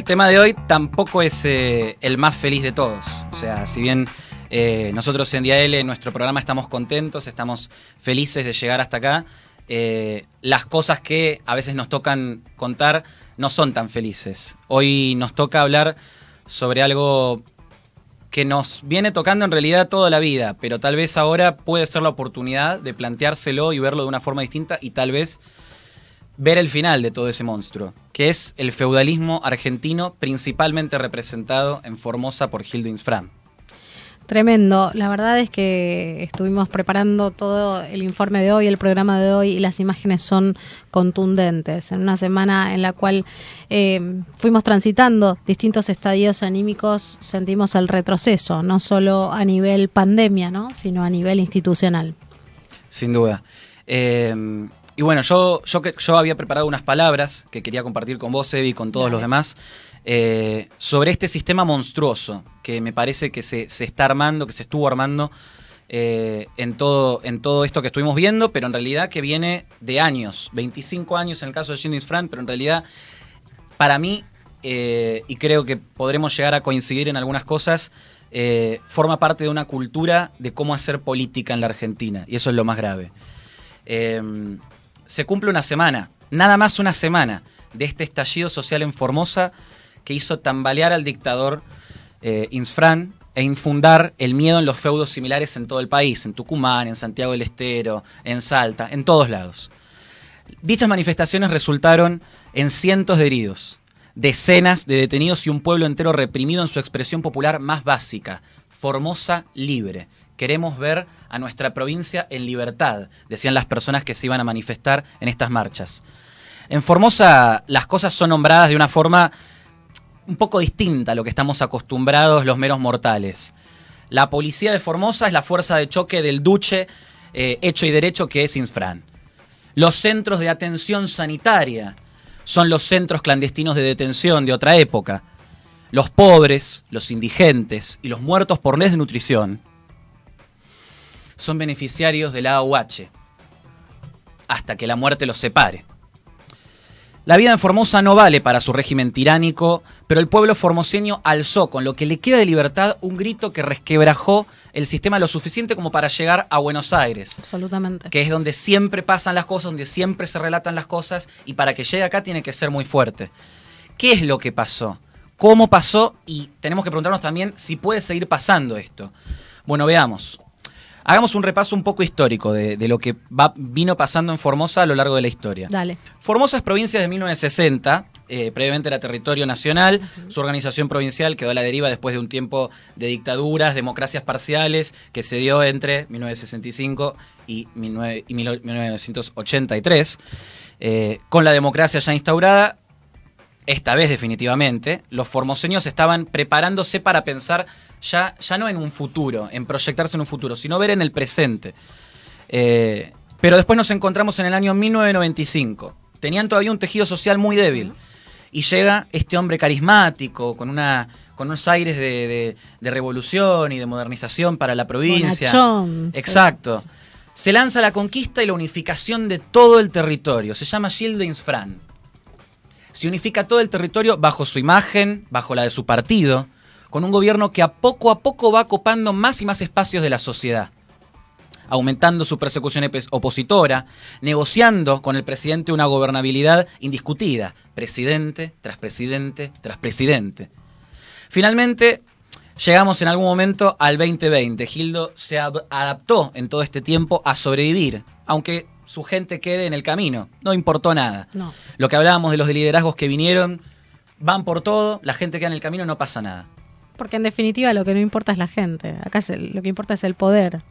el tema de hoy tampoco es eh, el más feliz de todos. O sea, si bien eh, nosotros en Día L, en nuestro programa, estamos contentos, estamos felices de llegar hasta acá, eh, las cosas que a veces nos tocan contar no son tan felices. Hoy nos toca hablar sobre algo que nos viene tocando en realidad toda la vida, pero tal vez ahora puede ser la oportunidad de planteárselo y verlo de una forma distinta y tal vez ver el final de todo ese monstruo, que es el feudalismo argentino principalmente representado en Formosa por Gildo Infram. Tremendo. La verdad es que estuvimos preparando todo el informe de hoy, el programa de hoy, y las imágenes son contundentes. En una semana en la cual eh, fuimos transitando distintos estadios anímicos, sentimos el retroceso, no solo a nivel pandemia, ¿no? sino a nivel institucional. Sin duda. Eh, y bueno, yo, yo, yo había preparado unas palabras que quería compartir con vos, Evi, y con todos los demás. Eh, sobre este sistema monstruoso que me parece que se, está armando, que se estuvo armando eh, en, todo, en todo esto que estuvimos viendo, pero en realidad que viene de años, 25 años en el caso de Jennings Frank, pero en realidad para mí, eh, y creo que podremos llegar a coincidir en algunas cosas, forma parte de una cultura de cómo hacer política en la Argentina, y eso es lo más grave. Se cumple una semana, nada más una semana, de este estallido social en Formosa que hizo tambalear al dictador eh, Insfran e infundar el miedo en los feudos similares en todo el país, en Tucumán, en Santiago del Estero, en Salta, en todos lados. Dichas manifestaciones resultaron en cientos de heridos, decenas de detenidos y un pueblo entero reprimido en su expresión popular más básica, Formosa libre. Queremos ver a nuestra provincia en libertad, decían las personas que se iban a manifestar en estas marchas. En Formosa las cosas son nombradas de una forma un poco distinta a lo que estamos acostumbrados los meros mortales. La policía de Formosa es la fuerza de choque del duche eh, hecho y derecho que es Insfran. Los centros de atención sanitaria son los centros clandestinos de detención de otra época. Los pobres, los indigentes y los muertos por desnutrición son beneficiarios de la AUH hasta que la muerte los separe. La vida en Formosa no vale para su régimen tiránico, pero el pueblo formoseño alzó, con lo que le queda de libertad, un grito que resquebrajó el sistema lo suficiente como para llegar a Buenos Aires. Absolutamente. Que es donde siempre pasan las cosas, donde siempre se relatan las cosas, y para que llegue acá tiene que ser muy fuerte. ¿Qué es lo que pasó? ¿Cómo pasó? Y tenemos que preguntarnos también si puede seguir pasando esto. Bueno, veamos. Hagamos un repaso un poco histórico de, lo que vino pasando en Formosa a lo largo de la historia. Dale. Formosa es provincia de 1960, eh, previamente era territorio nacional, su organización provincial quedó a la deriva después de un tiempo de dictaduras, democracias parciales, que se dio entre 1965 y, 1983. Eh, con la democracia ya instaurada, esta vez definitivamente, los formoseños estaban preparándose para pensar ya, ya no en un futuro, en proyectarse en un futuro, sino ver en el presente. Eh, pero después nos encontramos en el año 1995. Tenían todavía un tejido social muy débil. Y llega este hombre carismático, con, una, con unos aires de, revolución y de modernización para la provincia. Exacto. Se lanza la conquista y la unificación de todo el territorio. Se llama Gildes Fran. Se unifica todo el territorio bajo su imagen, bajo la de su partido con un gobierno que a poco a poco va copando más y más espacios de la sociedad, aumentando su persecución opositora, negociando con el presidente una gobernabilidad indiscutida, presidente tras presidente tras presidente. Finalmente, llegamos en algún momento al 2020. Gildo se adaptó en todo este tiempo a sobrevivir, aunque su gente quede en el camino. No importó nada. Lo que hablábamos de los liderazgos que vinieron, van por todo, la gente queda en el camino, no pasa nada. Porque en definitiva lo que no importa es la gente. Acá lo que importa es el poder.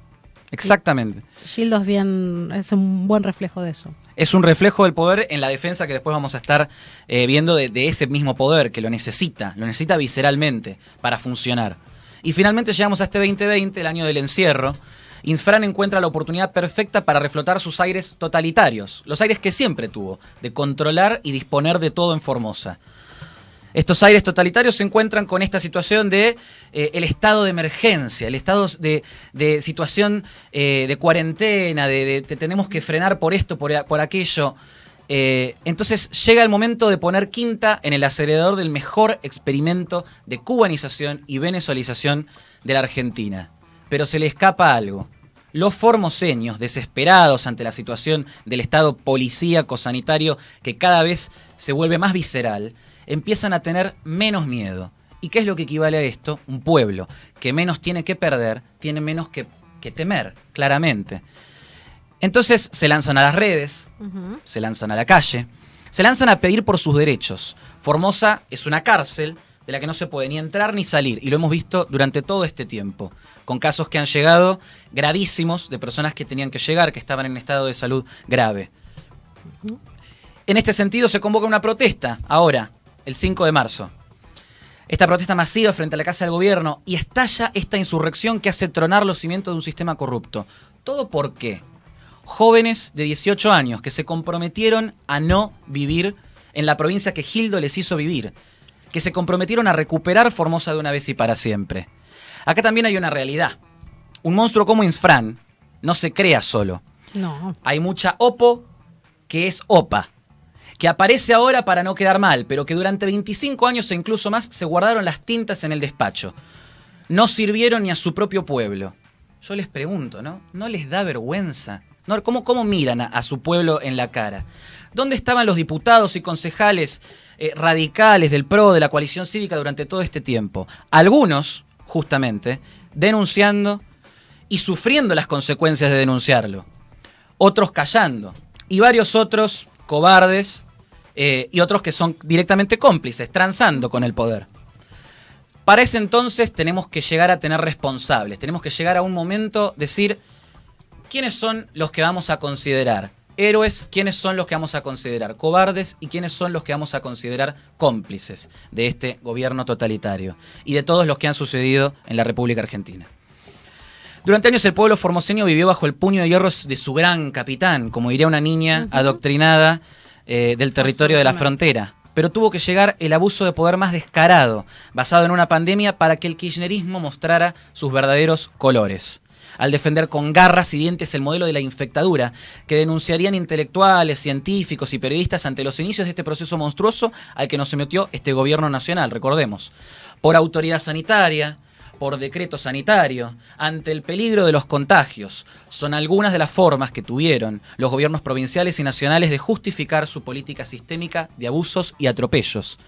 Exactamente. Gildo es bien, es un buen reflejo de eso. Es un reflejo del poder en la defensa que después vamos a estar eh, viendo de, ese mismo poder, que lo necesita, lo necesita visceralmente para funcionar. Y finalmente llegamos a este 2020, el año del encierro. Infran encuentra la oportunidad perfecta para reflotar sus aires totalitarios, los aires que siempre tuvo, de controlar y disponer de todo en Formosa. Estos aires totalitarios se encuentran con esta situación de eh, el estado de emergencia, el estado de, situación eh, de cuarentena, de, tenemos que frenar por esto, por, aquello. Eh, entonces llega el momento de poner quinta en el acelerador del mejor experimento de cubanización y venezualización de la Argentina. Pero se le escapa algo. Los formoseños, desesperados ante la situación del estado policíaco sanitario que cada vez se vuelve más visceral, empiezan a tener menos miedo. ¿Y qué es lo que equivale a esto? Un pueblo que menos tiene que perder, tiene menos que, que temer, claramente. Entonces se lanzan a las redes, se lanzan a la calle, se lanzan a pedir por sus derechos. Formosa es una cárcel de la que no se puede ni entrar ni salir, y lo hemos visto durante todo este tiempo, con casos que han llegado gravísimos de personas que tenían que llegar, que estaban en estado de salud grave. En este sentido se convoca una protesta ahora, el 5 de marzo. Esta protesta masiva frente a la Casa del Gobierno y estalla esta insurrección que hace tronar los cimientos de un sistema corrupto. ¿Todo por qué? jóvenes de 18 años que se comprometieron a no vivir en la provincia que Gildo les hizo vivir, que se comprometieron a recuperar Formosa de una vez y para siempre. Acá también hay una realidad. Un monstruo como Insfran no se crea solo. No. Hay mucha Opo que es OPA, que aparece ahora para no quedar mal, pero que durante 25 años e incluso más se guardaron las tintas en el despacho. No sirvieron ni a su propio pueblo. Yo les pregunto, ¿no? ¿No les da vergüenza ¿Cómo, miran a, su pueblo en la cara? ¿Dónde estaban los diputados y concejales eh, radicales del PRO, de la coalición cívica durante todo este tiempo? Algunos, justamente, denunciando y sufriendo las consecuencias de denunciarlo. Otros callando. Y varios otros cobardes eh, y otros que son directamente cómplices, transando con el poder. Para ese entonces tenemos que llegar a tener responsables, tenemos que llegar a un momento, decir, ¿quiénes son los que vamos a considerar héroes? ¿Quiénes son los que vamos a considerar cobardes? ¿Y quiénes son los que vamos a considerar cómplices de este gobierno totalitario? Y de todos los que han sucedido en la República Argentina. Durante años el pueblo formoseño vivió bajo el puño de hierro de su gran capitán, como diría una niña adoctrinada eh, del territorio de la frontera. Pero tuvo que llegar el abuso de poder más descarado, basado en una pandemia, para que el kirchnerismo mostrara sus verdaderos colores al defender con garras y dientes el modelo de la infectadura, que denunciarían intelectuales, científicos y periodistas ante los inicios de este proceso monstruoso al que nos sometió este gobierno nacional, recordemos, por autoridad sanitaria, por decreto sanitario, ante el peligro de los contagios, son algunas de las formas que tuvieron los gobiernos provinciales y nacionales de justificar su política sistémica de abusos y atropellos.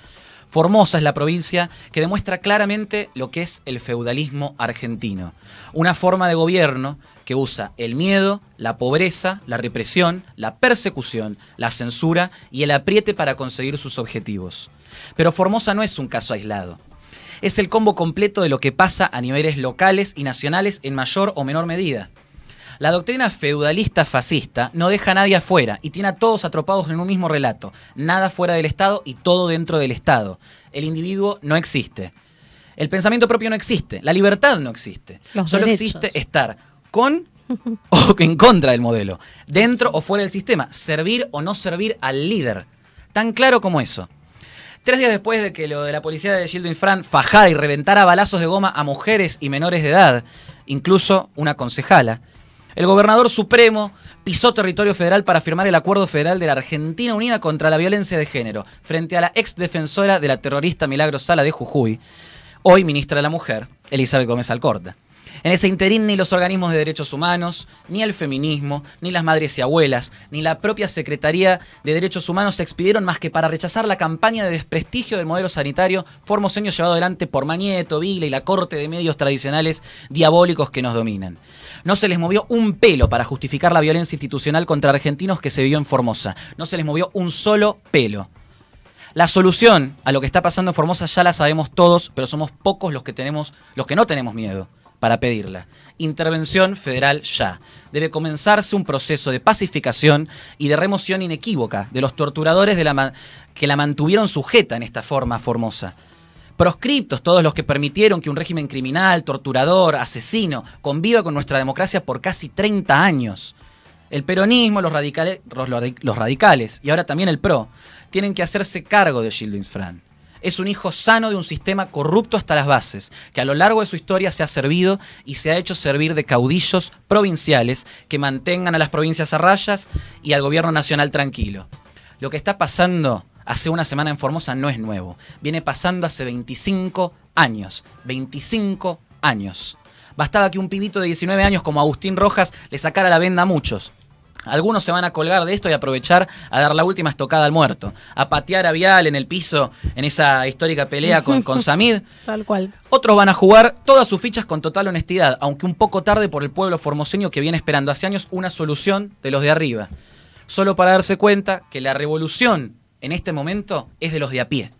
Formosa es la provincia que demuestra claramente lo que es el feudalismo argentino. Una forma de gobierno que usa el miedo, la pobreza, la represión, la persecución, la censura y el apriete para conseguir sus objetivos. Pero Formosa no es un caso aislado. Es el combo completo de lo que pasa a niveles locales y nacionales en mayor o menor medida. La doctrina feudalista fascista no deja a nadie afuera y tiene a todos atropados en un mismo relato. Nada fuera del Estado y todo dentro del Estado. El individuo no existe. El pensamiento propio no existe. La libertad no existe. Solo existe estar con o en contra del modelo. Dentro o fuera del sistema. Servir o no servir al líder. Tan claro como eso. Tres días después de que lo de la policía de Gildo Infran fajara y reventara balazos de goma a mujeres y menores de edad, incluso una concejala, el gobernador supremo pisó territorio federal para firmar el acuerdo federal de la Argentina Unida contra la Violencia de Género, frente a la ex defensora de la terrorista Milagro Sala de Jujuy, hoy ministra de la Mujer, Elizabeth Gómez Alcorta. En ese interín ni los organismos de derechos humanos, ni el feminismo, ni las madres y abuelas, ni la propia Secretaría de Derechos Humanos se expidieron más que para rechazar la campaña de desprestigio del modelo sanitario formoseño llevado adelante por Mañeto, Vila y la corte de medios tradicionales diabólicos que nos dominan. No se les movió un pelo para justificar la violencia institucional contra argentinos que se vio en Formosa. No se les movió un solo pelo. La solución a lo que está pasando en Formosa ya la sabemos todos, pero somos pocos los que tenemos, los que no tenemos miedo para pedirla. Intervención federal ya. Debe comenzarse un proceso de pacificación y de remoción inequívoca de los torturadores de la que la mantuvieron sujeta en esta forma formosa proscriptos todos los que permitieron que un régimen criminal, torturador, asesino, conviva con nuestra democracia por casi 30 años. El peronismo, los radicales, los radicales y ahora también el PRO tienen que hacerse cargo de Gildings Fran. Es un hijo sano de un sistema corrupto hasta las bases, que a lo largo de su historia se ha servido y se ha hecho servir de caudillos provinciales que mantengan a las provincias a rayas y al gobierno nacional tranquilo. Lo que está pasando hace una semana en Formosa no es nuevo. Viene pasando hace 25 años. 25 años. Bastaba que un pibito de 19 años como Agustín Rojas le sacara la venda a muchos. Algunos se van a colgar de esto y aprovechar a dar la última estocada al muerto, a patear a Vial en el piso en esa histórica pelea con, con Samid. Tal cual. Otros van a jugar todas sus fichas con total honestidad, aunque un poco tarde por el pueblo formoseño que viene esperando hace años una solución de los de arriba. Solo para darse cuenta que la revolución en este momento es de los de a pie.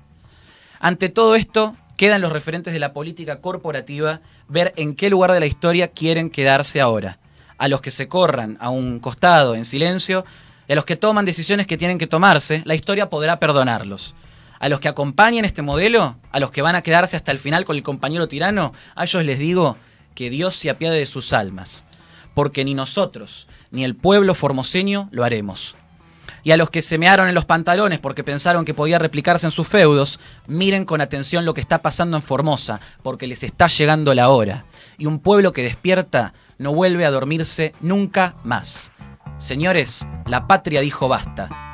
Ante todo esto, quedan los referentes de la política corporativa ver en qué lugar de la historia quieren quedarse ahora a los que se corran a un costado en silencio y a los que toman decisiones que tienen que tomarse, la historia podrá perdonarlos. A los que acompañen este modelo, a los que van a quedarse hasta el final con el compañero tirano, a ellos les digo que Dios se apiade de sus almas, porque ni nosotros ni el pueblo formoseño lo haremos. Y a los que se mearon en los pantalones porque pensaron que podía replicarse en sus feudos, miren con atención lo que está pasando en Formosa, porque les está llegando la hora. Y un pueblo que despierta no vuelve a dormirse nunca más. Señores, la patria dijo basta.